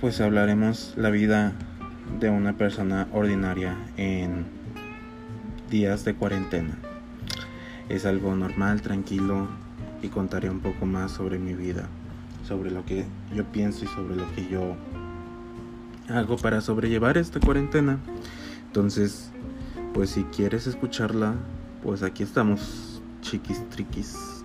pues hablaremos la vida de una persona ordinaria en días de cuarentena. Es algo normal, tranquilo y contaré un poco más sobre mi vida, sobre lo que yo pienso y sobre lo que yo hago para sobrellevar esta cuarentena. Entonces, pues si quieres escucharla, pues aquí estamos, chiquis triquis.